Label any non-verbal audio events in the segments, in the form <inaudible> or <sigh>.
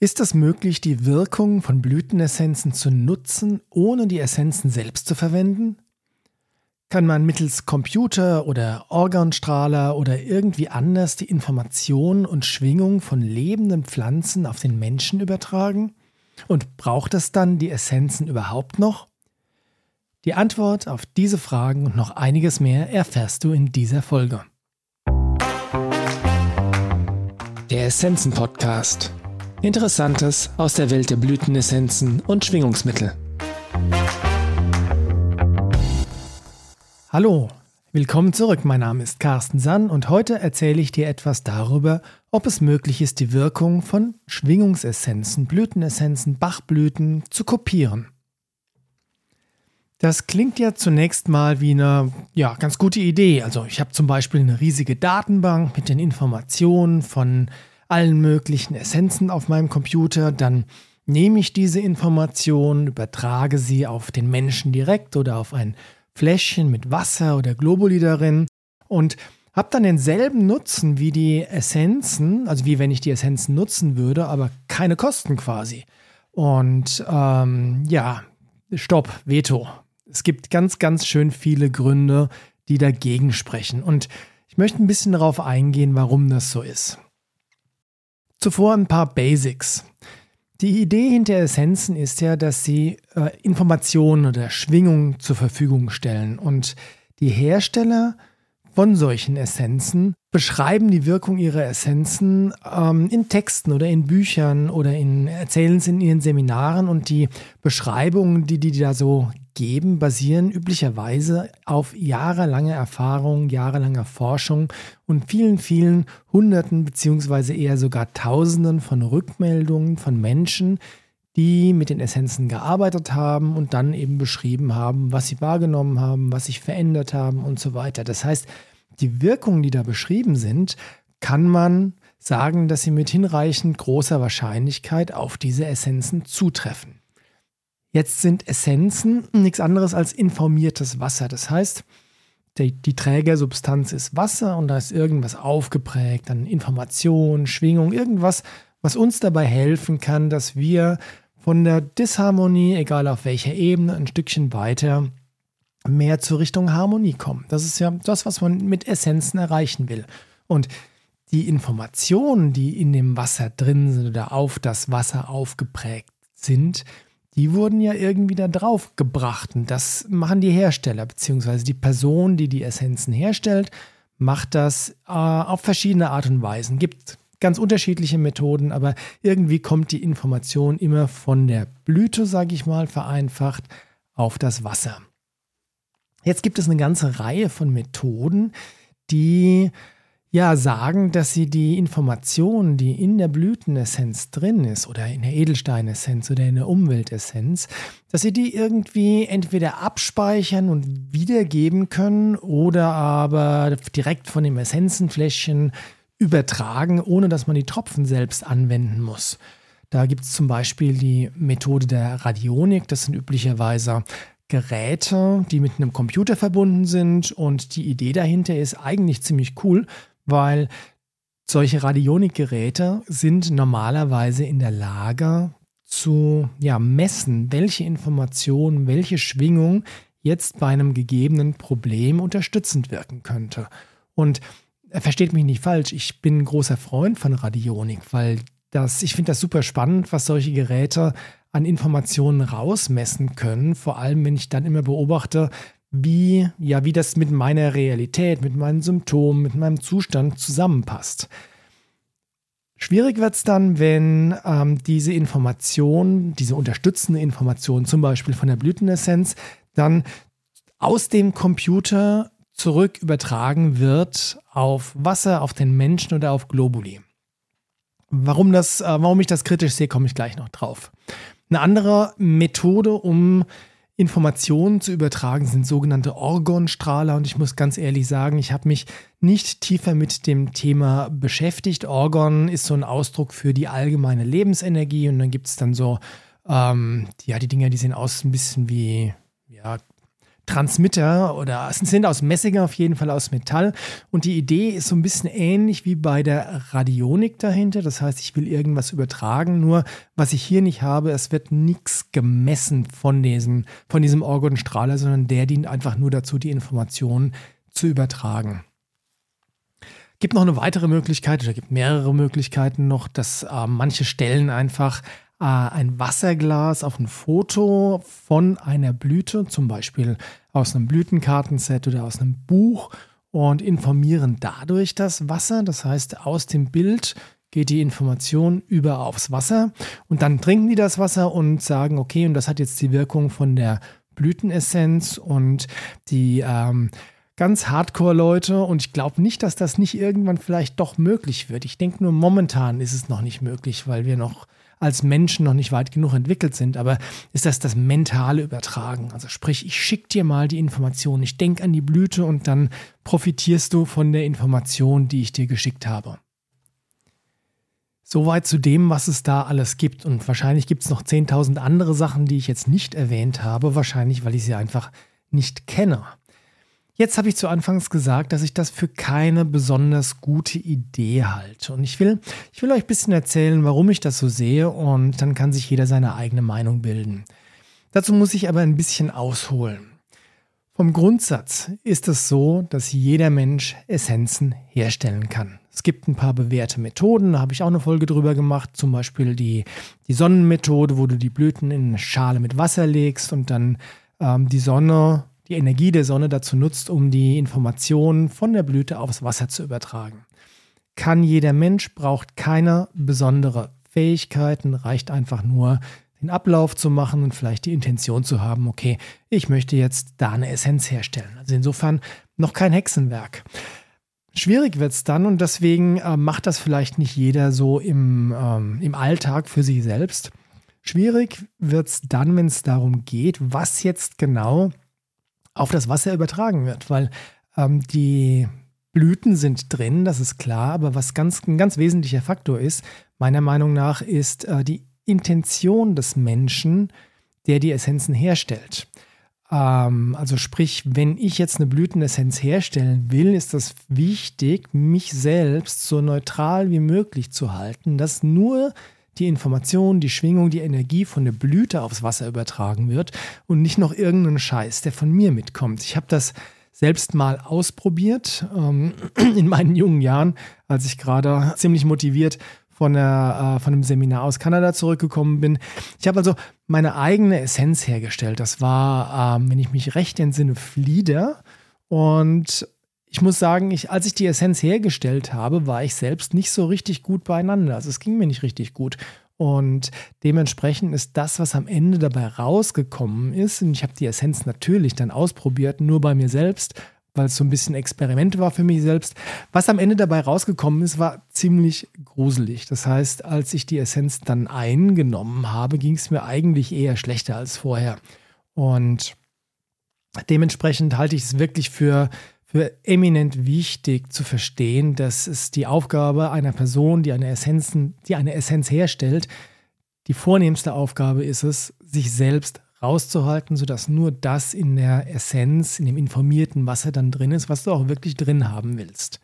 Ist es möglich, die Wirkung von Blütenessenzen zu nutzen, ohne die Essenzen selbst zu verwenden? Kann man mittels Computer oder Organstrahler oder irgendwie anders die Informationen und Schwingung von lebenden Pflanzen auf den Menschen übertragen? Und braucht es dann die Essenzen überhaupt noch? Die Antwort auf diese Fragen und noch einiges mehr erfährst du in dieser Folge. Der Essenzen Podcast. Interessantes aus der Welt der Blütenessenzen und Schwingungsmittel. Hallo, willkommen zurück. Mein Name ist Carsten Sann und heute erzähle ich dir etwas darüber, ob es möglich ist, die Wirkung von Schwingungsessenzen, Blütenessenzen, Bachblüten zu kopieren. Das klingt ja zunächst mal wie eine ja, ganz gute Idee. Also ich habe zum Beispiel eine riesige Datenbank mit den Informationen von allen möglichen Essenzen auf meinem Computer, dann nehme ich diese Informationen, übertrage sie auf den Menschen direkt oder auf ein Fläschchen mit Wasser oder Globuli darin und habe dann denselben Nutzen wie die Essenzen, also wie wenn ich die Essenzen nutzen würde, aber keine Kosten quasi. Und ähm, ja, stopp, Veto. Es gibt ganz, ganz schön viele Gründe, die dagegen sprechen. Und ich möchte ein bisschen darauf eingehen, warum das so ist. Zuvor ein paar Basics. Die Idee hinter Essenzen ist ja, dass sie äh, Informationen oder Schwingungen zur Verfügung stellen. Und die Hersteller von solchen Essenzen beschreiben die Wirkung ihrer Essenzen ähm, in Texten oder in Büchern oder in, erzählen es in ihren Seminaren und die Beschreibungen, die die da so geben, basieren üblicherweise auf jahrelanger Erfahrung, jahrelanger Forschung und vielen, vielen Hunderten beziehungsweise eher sogar Tausenden von Rückmeldungen von Menschen, die mit den Essenzen gearbeitet haben und dann eben beschrieben haben, was sie wahrgenommen haben, was sich verändert haben und so weiter. Das heißt, die Wirkungen, die da beschrieben sind, kann man sagen, dass sie mit hinreichend großer Wahrscheinlichkeit auf diese Essenzen zutreffen. Jetzt sind Essenzen nichts anderes als informiertes Wasser. Das heißt, die, die, Trägersubstanz ist Wasser und da ist irgendwas aufgeprägt, dann Information, Schwingung, irgendwas, was uns dabei helfen kann, dass wir von der Disharmonie, egal auf welcher Ebene, ein Stückchen weiter mehr zur Richtung Harmonie kommen. Das ist ja das, was man mit Essenzen erreichen will. Und die Informationen, die in dem Wasser drin sind oder auf das Wasser aufgeprägt sind, die wurden ja irgendwie da drauf gebracht. Und das machen die Hersteller, beziehungsweise die Person, die die Essenzen herstellt, macht das äh, auf verschiedene Art und Weisen. Gibt ganz unterschiedliche Methoden, aber irgendwie kommt die Information immer von der Blüte, sage ich mal, vereinfacht auf das Wasser. Jetzt gibt es eine ganze Reihe von Methoden, die ja sagen, dass sie die Information, die in der Blütenessenz drin ist oder in der Edelsteinessenz oder in der Umweltessenz, dass sie die irgendwie entweder abspeichern und wiedergeben können oder aber direkt von dem Essenzenfläschchen übertragen, ohne dass man die Tropfen selbst anwenden muss. Da gibt es zum Beispiel die Methode der Radionik. Das sind üblicherweise Geräte, die mit einem Computer verbunden sind. Und die Idee dahinter ist eigentlich ziemlich cool, weil solche Radionikgeräte sind normalerweise in der Lage zu ja, messen, welche Information, welche Schwingung jetzt bei einem gegebenen Problem unterstützend wirken könnte. Und äh, versteht mich nicht falsch, ich bin ein großer Freund von Radionik, weil das, ich finde das super spannend, was solche Geräte an Informationen rausmessen können. Vor allem, wenn ich dann immer beobachte, wie, ja, wie das mit meiner Realität, mit meinen Symptomen, mit meinem Zustand zusammenpasst. Schwierig wird es dann, wenn ähm, diese Information, diese unterstützende Information, zum Beispiel von der Blütenessenz, dann aus dem Computer zurück übertragen wird auf Wasser, auf den Menschen oder auf Globuli. Warum, das, äh, warum ich das kritisch sehe, komme ich gleich noch drauf. Eine andere Methode, um Informationen zu übertragen, sind sogenannte Orgonstrahler. Und ich muss ganz ehrlich sagen, ich habe mich nicht tiefer mit dem Thema beschäftigt. Orgon ist so ein Ausdruck für die allgemeine Lebensenergie. Und dann gibt es dann so, ähm, ja, die Dinger, die sehen aus ein bisschen wie, ja, Transmitter oder sind aus Messing auf jeden Fall aus Metall. Und die Idee ist so ein bisschen ähnlich wie bei der Radionik dahinter. Das heißt, ich will irgendwas übertragen, nur was ich hier nicht habe, es wird nichts gemessen von diesem, von diesem Orgonstrahler, sondern der dient einfach nur dazu, die Informationen zu übertragen. Gibt noch eine weitere Möglichkeit oder gibt mehrere Möglichkeiten noch, dass äh, manche Stellen einfach äh, ein Wasserglas auf ein Foto von einer Blüte, zum Beispiel aus einem Blütenkartenset oder aus einem Buch und informieren dadurch das Wasser. Das heißt, aus dem Bild geht die Information über aufs Wasser und dann trinken die das Wasser und sagen, okay, und das hat jetzt die Wirkung von der Blütenessenz und die ähm, ganz Hardcore-Leute und ich glaube nicht, dass das nicht irgendwann vielleicht doch möglich wird. Ich denke nur, momentan ist es noch nicht möglich, weil wir noch als Menschen noch nicht weit genug entwickelt sind, aber ist das das mentale Übertragen. Also sprich, ich schicke dir mal die Information, ich denke an die Blüte und dann profitierst du von der Information, die ich dir geschickt habe. Soweit zu dem, was es da alles gibt. Und wahrscheinlich gibt es noch 10.000 andere Sachen, die ich jetzt nicht erwähnt habe. Wahrscheinlich, weil ich sie einfach nicht kenne. Jetzt habe ich zu Anfangs gesagt, dass ich das für keine besonders gute Idee halte. Und ich will, ich will euch ein bisschen erzählen, warum ich das so sehe und dann kann sich jeder seine eigene Meinung bilden. Dazu muss ich aber ein bisschen ausholen. Vom Grundsatz ist es so, dass jeder Mensch Essenzen herstellen kann. Es gibt ein paar bewährte Methoden, da habe ich auch eine Folge drüber gemacht, zum Beispiel die, die Sonnenmethode, wo du die Blüten in eine Schale mit Wasser legst und dann ähm, die Sonne die Energie der Sonne dazu nutzt, um die Informationen von der Blüte aufs Wasser zu übertragen. Kann jeder Mensch, braucht keine besondere Fähigkeiten, reicht einfach nur den Ablauf zu machen und vielleicht die Intention zu haben, okay, ich möchte jetzt da eine Essenz herstellen. Also insofern noch kein Hexenwerk. Schwierig wird es dann und deswegen äh, macht das vielleicht nicht jeder so im, ähm, im Alltag für sich selbst. Schwierig wird es dann, wenn es darum geht, was jetzt genau auf das Wasser übertragen wird, weil ähm, die Blüten sind drin, das ist klar, aber was ganz, ein ganz wesentlicher Faktor ist, meiner Meinung nach, ist äh, die Intention des Menschen, der die Essenzen herstellt. Ähm, also sprich, wenn ich jetzt eine Blütenessenz herstellen will, ist das wichtig, mich selbst so neutral wie möglich zu halten, dass nur die Information, die Schwingung, die Energie von der Blüte aufs Wasser übertragen wird und nicht noch irgendein Scheiß, der von mir mitkommt. Ich habe das selbst mal ausprobiert ähm, <clears throat> in meinen jungen Jahren, als ich gerade ziemlich motiviert von, der, äh, von einem Seminar aus Kanada zurückgekommen bin. Ich habe also meine eigene Essenz hergestellt. Das war, ähm, wenn ich mich recht entsinne, Flieder. Und ich muss sagen, ich, als ich die Essenz hergestellt habe, war ich selbst nicht so richtig gut beieinander. Also es ging mir nicht richtig gut. Und dementsprechend ist das, was am Ende dabei rausgekommen ist, und ich habe die Essenz natürlich dann ausprobiert, nur bei mir selbst, weil es so ein bisschen Experiment war für mich selbst. Was am Ende dabei rausgekommen ist, war ziemlich gruselig. Das heißt, als ich die Essenz dann eingenommen habe, ging es mir eigentlich eher schlechter als vorher. Und dementsprechend halte ich es wirklich für für eminent wichtig zu verstehen, dass es die Aufgabe einer Person, die eine, Essenzen, die eine Essenz herstellt, die vornehmste Aufgabe ist es, sich selbst rauszuhalten, sodass nur das in der Essenz, in dem informierten Wasser dann drin ist, was du auch wirklich drin haben willst.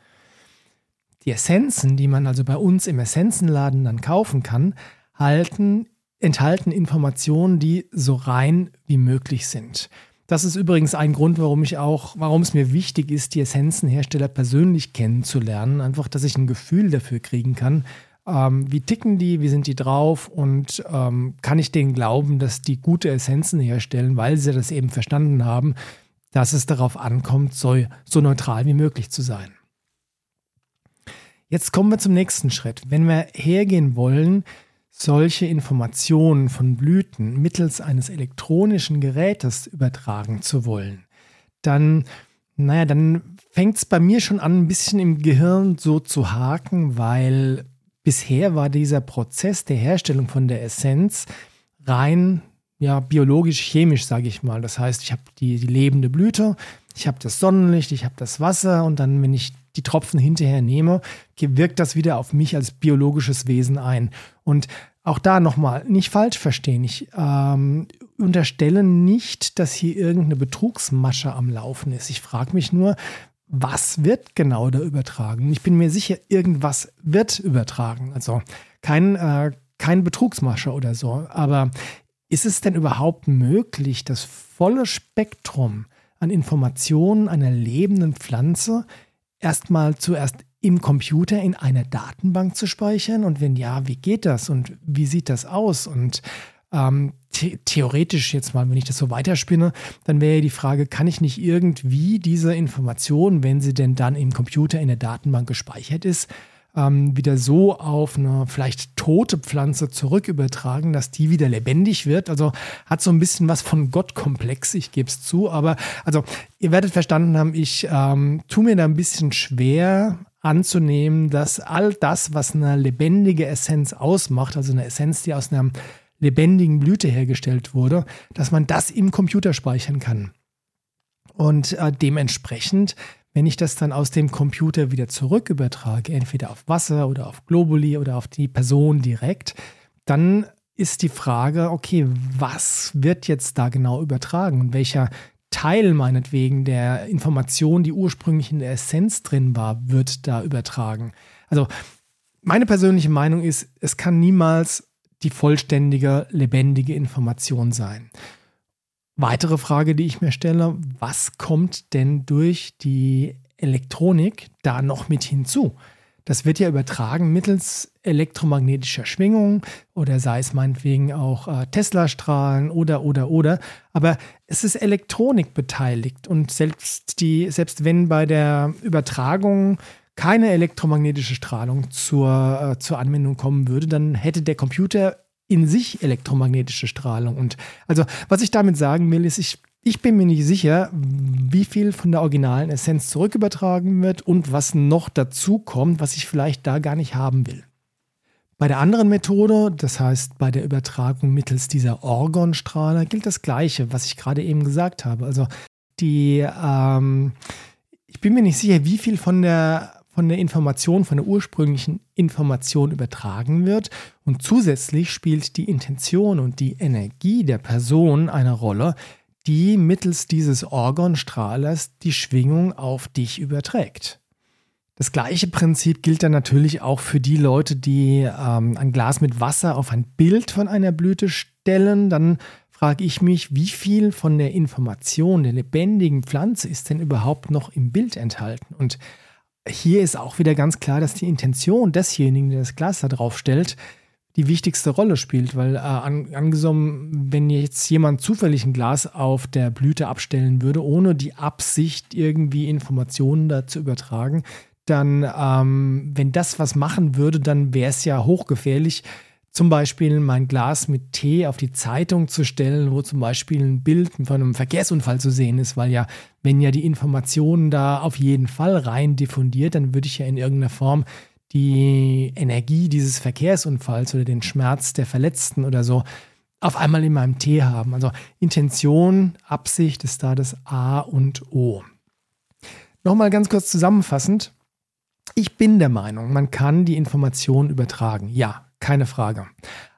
Die Essenzen, die man also bei uns im Essenzenladen dann kaufen kann, halten, enthalten Informationen, die so rein wie möglich sind. Das ist übrigens ein Grund, warum ich auch, warum es mir wichtig ist, die Essenzenhersteller persönlich kennenzulernen. Einfach, dass ich ein Gefühl dafür kriegen kann, ähm, wie ticken die, wie sind die drauf und ähm, kann ich denen glauben, dass die gute Essenzen herstellen, weil sie das eben verstanden haben, dass es darauf ankommt, so, so neutral wie möglich zu sein. Jetzt kommen wir zum nächsten Schritt. Wenn wir hergehen wollen, solche Informationen von Blüten mittels eines elektronischen Gerätes übertragen zu wollen, dann, naja, dann fängt es bei mir schon an, ein bisschen im Gehirn so zu haken, weil bisher war dieser Prozess der Herstellung von der Essenz rein ja, biologisch-chemisch, sage ich mal. Das heißt, ich habe die, die lebende Blüte, ich habe das Sonnenlicht, ich habe das Wasser und dann, wenn ich die Tropfen hinterher nehme, wirkt das wieder auf mich als biologisches Wesen ein. Und auch da nochmal, nicht falsch verstehen. Ich ähm, unterstelle nicht, dass hier irgendeine Betrugsmasche am Laufen ist. Ich frage mich nur, was wird genau da übertragen? Ich bin mir sicher, irgendwas wird übertragen. Also kein, äh, kein Betrugsmasche oder so. Aber ist es denn überhaupt möglich, das volle Spektrum an Informationen einer lebenden Pflanze erstmal zuerst im Computer in einer Datenbank zu speichern? Und wenn ja, wie geht das und wie sieht das aus? Und ähm, the theoretisch jetzt mal, wenn ich das so weiterspinne, dann wäre ja die Frage, kann ich nicht irgendwie diese Information, wenn sie denn dann im Computer in der Datenbank gespeichert ist, ähm, wieder so auf eine vielleicht tote Pflanze zurück dass die wieder lebendig wird. Also hat so ein bisschen was von Gottkomplex, ich gebe es zu. Aber also ihr werdet verstanden haben, ich ähm, tue mir da ein bisschen schwer anzunehmen, dass all das, was eine lebendige Essenz ausmacht, also eine Essenz, die aus einer lebendigen Blüte hergestellt wurde, dass man das im Computer speichern kann. Und äh, dementsprechend, wenn ich das dann aus dem Computer wieder zurück übertrage, entweder auf Wasser oder auf Globuli oder auf die Person direkt, dann ist die Frage, okay, was wird jetzt da genau übertragen und welcher Teil meinetwegen der Information, die ursprünglich in der Essenz drin war, wird da übertragen. Also meine persönliche Meinung ist, es kann niemals die vollständige, lebendige Information sein. Weitere Frage, die ich mir stelle, was kommt denn durch die Elektronik da noch mit hinzu? Das wird ja übertragen mittels elektromagnetischer Schwingungen oder sei es meinetwegen auch äh, Tesla-Strahlen oder, oder, oder. Aber es ist Elektronik beteiligt und selbst, die, selbst wenn bei der Übertragung keine elektromagnetische Strahlung zur, äh, zur Anwendung kommen würde, dann hätte der Computer in sich elektromagnetische Strahlung. Und also, was ich damit sagen will, ist, ich, ich bin mir nicht sicher, wie viel von der originalen Essenz zurückübertragen wird und was noch dazu kommt, was ich vielleicht da gar nicht haben will. Bei der anderen Methode, das heißt bei der Übertragung mittels dieser Orgonstrahler, gilt das Gleiche, was ich gerade eben gesagt habe. Also die, ähm, ich bin mir nicht sicher, wie viel von der von der Information, von der ursprünglichen Information übertragen wird. Und zusätzlich spielt die Intention und die Energie der Person eine Rolle, die mittels dieses Orgonstrahlers die Schwingung auf dich überträgt. Das gleiche Prinzip gilt dann natürlich auch für die Leute, die ähm, ein Glas mit Wasser auf ein Bild von einer Blüte stellen. Dann frage ich mich, wie viel von der Information der lebendigen Pflanze ist denn überhaupt noch im Bild enthalten? Und hier ist auch wieder ganz klar, dass die Intention desjenigen, der das Glas da drauf stellt, die wichtigste Rolle spielt, weil äh, an, angenommen, wenn jetzt jemand zufällig ein Glas auf der Blüte abstellen würde, ohne die Absicht, irgendwie Informationen da zu übertragen, dann, ähm, wenn das was machen würde, dann wäre es ja hochgefährlich, zum Beispiel mein Glas mit Tee auf die Zeitung zu stellen, wo zum Beispiel ein Bild von einem Verkehrsunfall zu sehen ist, weil ja, wenn ja die Informationen da auf jeden Fall rein diffundiert, dann würde ich ja in irgendeiner Form die Energie dieses Verkehrsunfalls oder den Schmerz der Verletzten oder so auf einmal in meinem Tee haben. Also Intention, Absicht ist da das A und O. Nochmal ganz kurz zusammenfassend. Ich bin der Meinung, man kann die Information übertragen. Ja, keine Frage.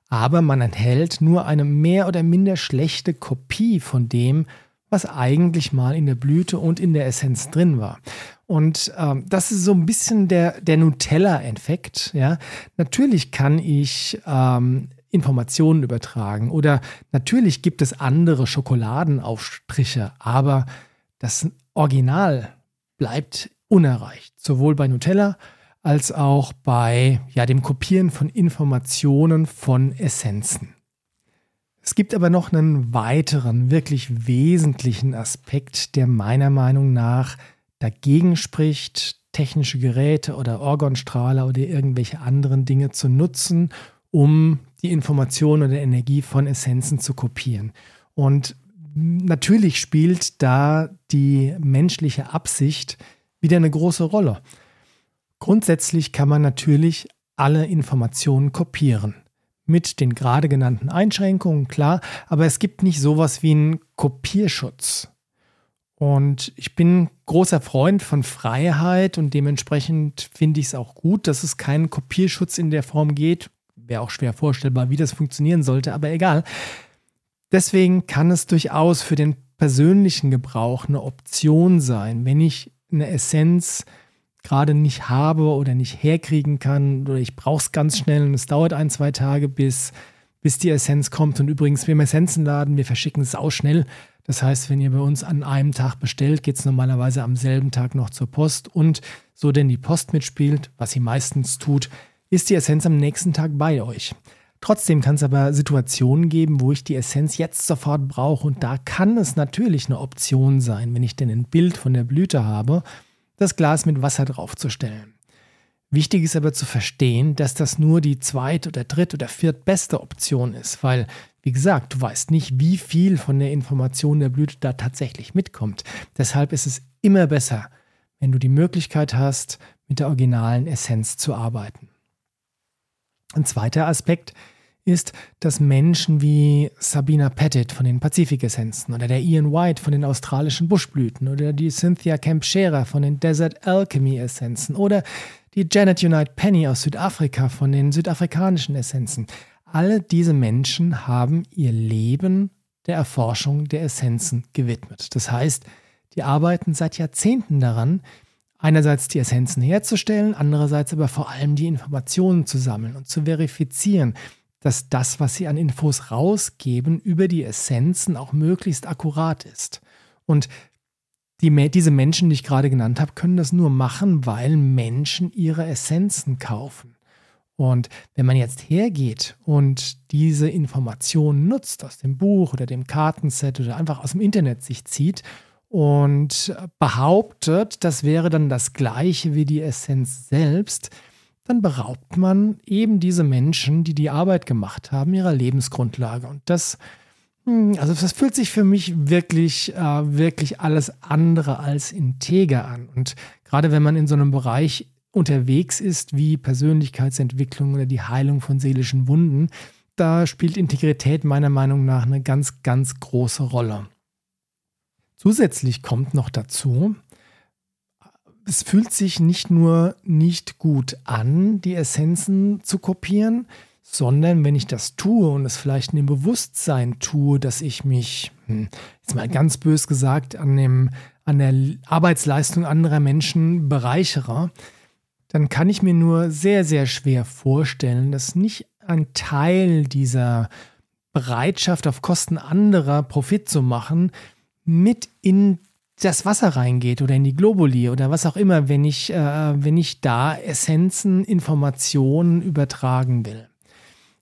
Aber man enthält nur eine mehr oder minder schlechte Kopie von dem, was eigentlich mal in der Blüte und in der Essenz drin war. Und ähm, das ist so ein bisschen der, der Nutella-Effekt. Ja? Natürlich kann ich ähm, Informationen übertragen oder natürlich gibt es andere Schokoladenaufstriche, aber das Original bleibt unerreicht. Sowohl bei Nutella als auch bei ja, dem Kopieren von Informationen von Essenzen. Es gibt aber noch einen weiteren, wirklich wesentlichen Aspekt, der meiner Meinung nach dagegen spricht, technische Geräte oder Orgonstrahler oder irgendwelche anderen Dinge zu nutzen, um die Information oder Energie von Essenzen zu kopieren. Und natürlich spielt da die menschliche Absicht wieder eine große Rolle. Grundsätzlich kann man natürlich alle Informationen kopieren. Mit den gerade genannten Einschränkungen, klar, aber es gibt nicht sowas wie einen Kopierschutz. Und ich bin großer Freund von Freiheit und dementsprechend finde ich es auch gut, dass es keinen Kopierschutz in der Form geht, Wäre auch schwer vorstellbar, wie das funktionieren sollte, aber egal. Deswegen kann es durchaus für den persönlichen Gebrauch eine Option sein, wenn ich eine Essenz gerade nicht habe oder nicht herkriegen kann oder ich brauche es ganz schnell und es dauert ein, zwei Tage, bis, bis die Essenz kommt. Und übrigens, wir im Essenzenladen, wir verschicken es auch schnell. Das heißt, wenn ihr bei uns an einem Tag bestellt, geht es normalerweise am selben Tag noch zur Post und so denn die Post mitspielt, was sie meistens tut, ist die Essenz am nächsten Tag bei euch. Trotzdem kann es aber Situationen geben, wo ich die Essenz jetzt sofort brauche und da kann es natürlich eine Option sein, wenn ich denn ein Bild von der Blüte habe das Glas mit Wasser draufzustellen. Wichtig ist aber zu verstehen, dass das nur die zweit- oder dritt- oder viertbeste Option ist, weil, wie gesagt, du weißt nicht, wie viel von der Information der Blüte da tatsächlich mitkommt. Deshalb ist es immer besser, wenn du die Möglichkeit hast, mit der originalen Essenz zu arbeiten. Ein zweiter Aspekt ist, dass Menschen wie Sabina Pettit von den Pazifik-Essenzen oder der Ian White von den australischen Buschblüten oder die Cynthia Kempschera von den Desert Alchemy-Essenzen oder die Janet Unite Penny aus Südafrika von den südafrikanischen Essenzen. Alle diese Menschen haben ihr Leben der Erforschung der Essenzen gewidmet. Das heißt, die arbeiten seit Jahrzehnten daran, einerseits die Essenzen herzustellen, andererseits aber vor allem die Informationen zu sammeln und zu verifizieren, dass das, was sie an Infos rausgeben, über die Essenzen auch möglichst akkurat ist. Und die, diese Menschen, die ich gerade genannt habe, können das nur machen, weil Menschen ihre Essenzen kaufen. Und wenn man jetzt hergeht und diese Informationen nutzt aus dem Buch oder dem Kartenset oder einfach aus dem Internet sich zieht und behauptet, das wäre dann das gleiche wie die Essenz selbst, dann beraubt man eben diese Menschen, die die Arbeit gemacht haben, ihrer Lebensgrundlage. Und das, hm, also das fühlt sich für mich wirklich, äh, wirklich alles andere als integer an. Und gerade wenn man in so einem Bereich unterwegs ist, wie Persönlichkeitsentwicklung oder die Heilung von seelischen Wunden, da spielt Integrität meiner Meinung nach eine ganz, ganz große Rolle. Zusätzlich kommt noch dazu, es fühlt sich nicht nur nicht gut an, die Essenzen zu kopieren, sondern wenn ich das tue und es vielleicht in dem Bewusstsein tue, dass ich mich, hm, jetzt mal ganz bös gesagt, an, dem, an der Arbeitsleistung anderer Menschen bereichere, dann kann ich mir nur sehr, sehr schwer vorstellen, dass nicht ein Teil dieser Bereitschaft auf Kosten anderer Profit zu machen mit in das Wasser reingeht oder in die Globuli oder was auch immer, wenn ich, äh, wenn ich da Essenzen, Informationen übertragen will.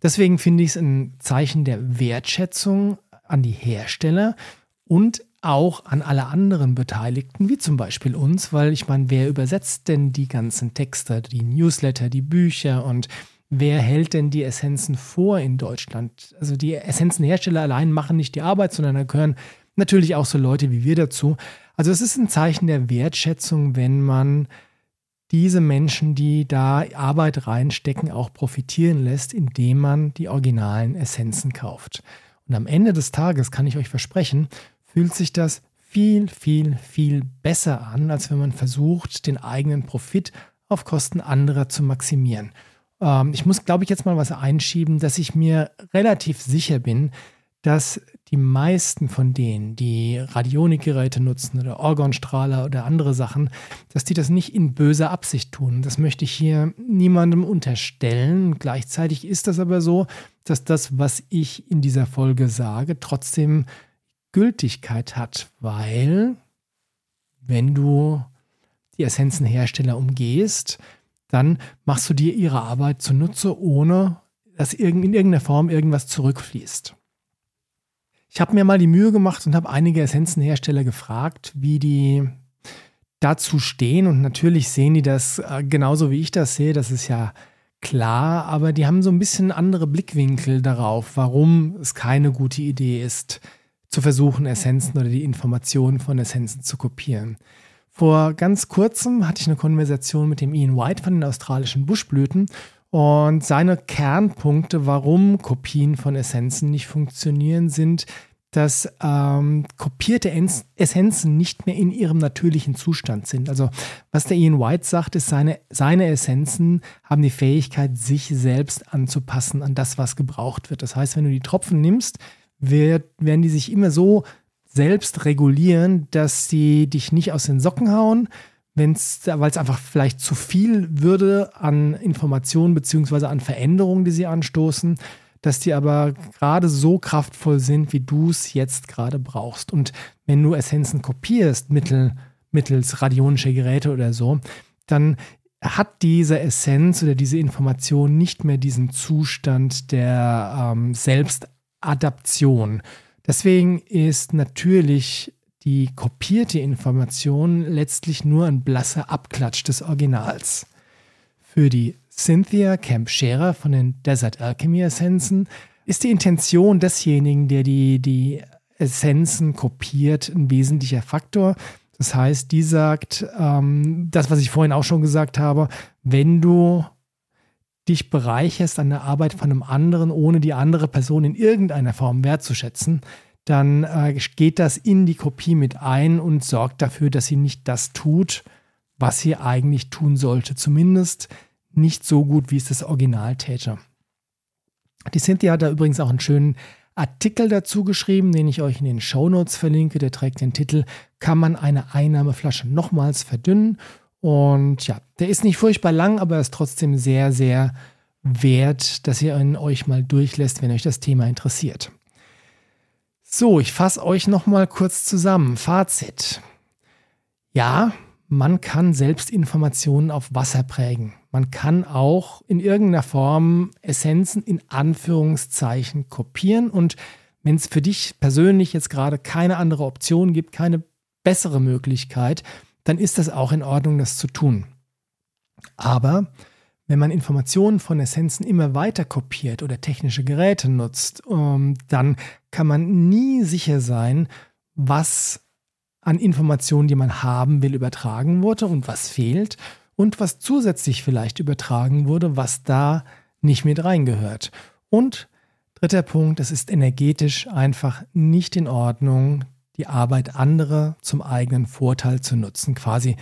Deswegen finde ich es ein Zeichen der Wertschätzung an die Hersteller und auch an alle anderen Beteiligten, wie zum Beispiel uns, weil ich meine, wer übersetzt denn die ganzen Texte, die Newsletter, die Bücher und wer hält denn die Essenzen vor in Deutschland? Also die Essenzenhersteller allein machen nicht die Arbeit, sondern da gehören natürlich auch so Leute wie wir dazu. Also es ist ein Zeichen der Wertschätzung, wenn man diese Menschen, die da Arbeit reinstecken, auch profitieren lässt, indem man die originalen Essenzen kauft. Und am Ende des Tages kann ich euch versprechen, fühlt sich das viel, viel, viel besser an, als wenn man versucht, den eigenen Profit auf Kosten anderer zu maximieren. Ähm, ich muss, glaube ich, jetzt mal was einschieben, dass ich mir relativ sicher bin, dass die meisten von denen, die Radionikgeräte nutzen oder Orgonstrahler oder andere Sachen, dass die das nicht in böser Absicht tun. Das möchte ich hier niemandem unterstellen. Gleichzeitig ist das aber so, dass das, was ich in dieser Folge sage, trotzdem Gültigkeit hat, weil wenn du die Essenzenhersteller umgehst, dann machst du dir ihre Arbeit zunutze, ohne dass in irgendeiner Form irgendwas zurückfließt. Ich habe mir mal die Mühe gemacht und habe einige Essenzenhersteller gefragt, wie die dazu stehen. Und natürlich sehen die das äh, genauso wie ich das sehe. Das ist ja klar. Aber die haben so ein bisschen andere Blickwinkel darauf, warum es keine gute Idee ist, zu versuchen, Essenzen oder die Informationen von Essenzen zu kopieren. Vor ganz kurzem hatte ich eine Konversation mit dem Ian White von den australischen Buschblüten und seine Kernpunkte, warum Kopien von Essenzen nicht funktionieren, sind dass ähm, kopierte Essenzen nicht mehr in ihrem natürlichen Zustand sind. Also was der Ian White sagt, ist, seine, seine Essenzen haben die Fähigkeit, sich selbst anzupassen an das, was gebraucht wird. Das heißt, wenn du die Tropfen nimmst, wird, werden die sich immer so selbst regulieren, dass sie dich nicht aus den Socken hauen, weil es einfach vielleicht zu viel würde an Informationen beziehungsweise an Veränderungen, die sie anstoßen, dass die aber gerade so kraftvoll sind, wie du es jetzt gerade brauchst. Und wenn du Essenzen kopierst mittel, mittels radionischer Geräte oder so, dann hat diese Essenz oder diese Information nicht mehr diesen Zustand der ähm, Selbstadaption. Deswegen ist natürlich die kopierte Information letztlich nur ein blasser Abklatsch des Originals. Für die Cynthia Camp Scherer von den Desert Alchemy Essenzen ist die Intention desjenigen, der die, die Essenzen kopiert, ein wesentlicher Faktor. Das heißt, die sagt, ähm, das, was ich vorhin auch schon gesagt habe, wenn du dich bereicherst an der Arbeit von einem anderen, ohne die andere Person in irgendeiner Form wertzuschätzen, dann äh, geht das in die Kopie mit ein und sorgt dafür, dass sie nicht das tut, was sie eigentlich tun sollte. Zumindest nicht so gut, wie es das Original täte. Die Cynthia hat da übrigens auch einen schönen Artikel dazu geschrieben, den ich euch in den Show Notes verlinke. Der trägt den Titel Kann man eine Einnahmeflasche nochmals verdünnen? Und ja, der ist nicht furchtbar lang, aber er ist trotzdem sehr, sehr wert, dass ihr ihn euch mal durchlässt, wenn euch das Thema interessiert. So, ich fasse euch nochmal kurz zusammen. Fazit. Ja, man kann selbst Informationen auf Wasser prägen. Man kann auch in irgendeiner Form Essenzen in Anführungszeichen kopieren. Und wenn es für dich persönlich jetzt gerade keine andere Option gibt, keine bessere Möglichkeit, dann ist das auch in Ordnung, das zu tun. Aber wenn man Informationen von Essenzen immer weiter kopiert oder technische Geräte nutzt, ähm, dann kann man nie sicher sein, was an Informationen, die man haben will, übertragen wurde und was fehlt und was zusätzlich vielleicht übertragen wurde, was da nicht mit reingehört. Und dritter Punkt, es ist energetisch einfach nicht in Ordnung, die Arbeit anderer zum eigenen Vorteil zu nutzen, quasi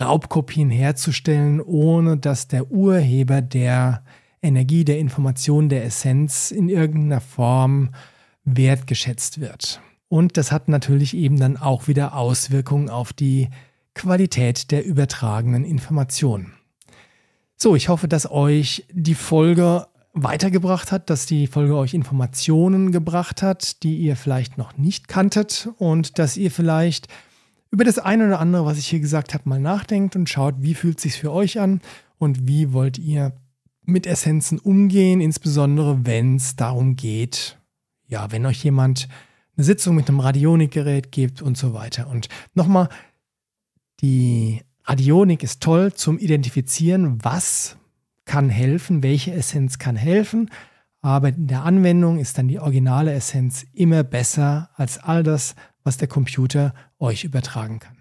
Raubkopien herzustellen, ohne dass der Urheber der Energie, der Information, der Essenz in irgendeiner Form wertgeschätzt wird. Und das hat natürlich eben dann auch wieder Auswirkungen auf die Qualität der übertragenen Informationen. So, ich hoffe, dass euch die Folge weitergebracht hat, dass die Folge euch Informationen gebracht hat, die ihr vielleicht noch nicht kanntet und dass ihr vielleicht über das eine oder andere, was ich hier gesagt habe, mal nachdenkt und schaut, wie fühlt sich für euch an und wie wollt ihr mit Essenzen umgehen, insbesondere wenn es darum geht, ja, wenn euch jemand eine Sitzung mit einem Radionikgerät gibt und so weiter. Und nochmal, die Radionik ist toll zum Identifizieren, was kann helfen, welche Essenz kann helfen. Aber in der Anwendung ist dann die originale Essenz immer besser als all das, was der Computer euch übertragen kann.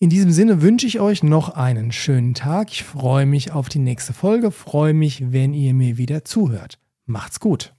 In diesem Sinne wünsche ich euch noch einen schönen Tag. Ich freue mich auf die nächste Folge, freue mich, wenn ihr mir wieder zuhört. Macht's gut.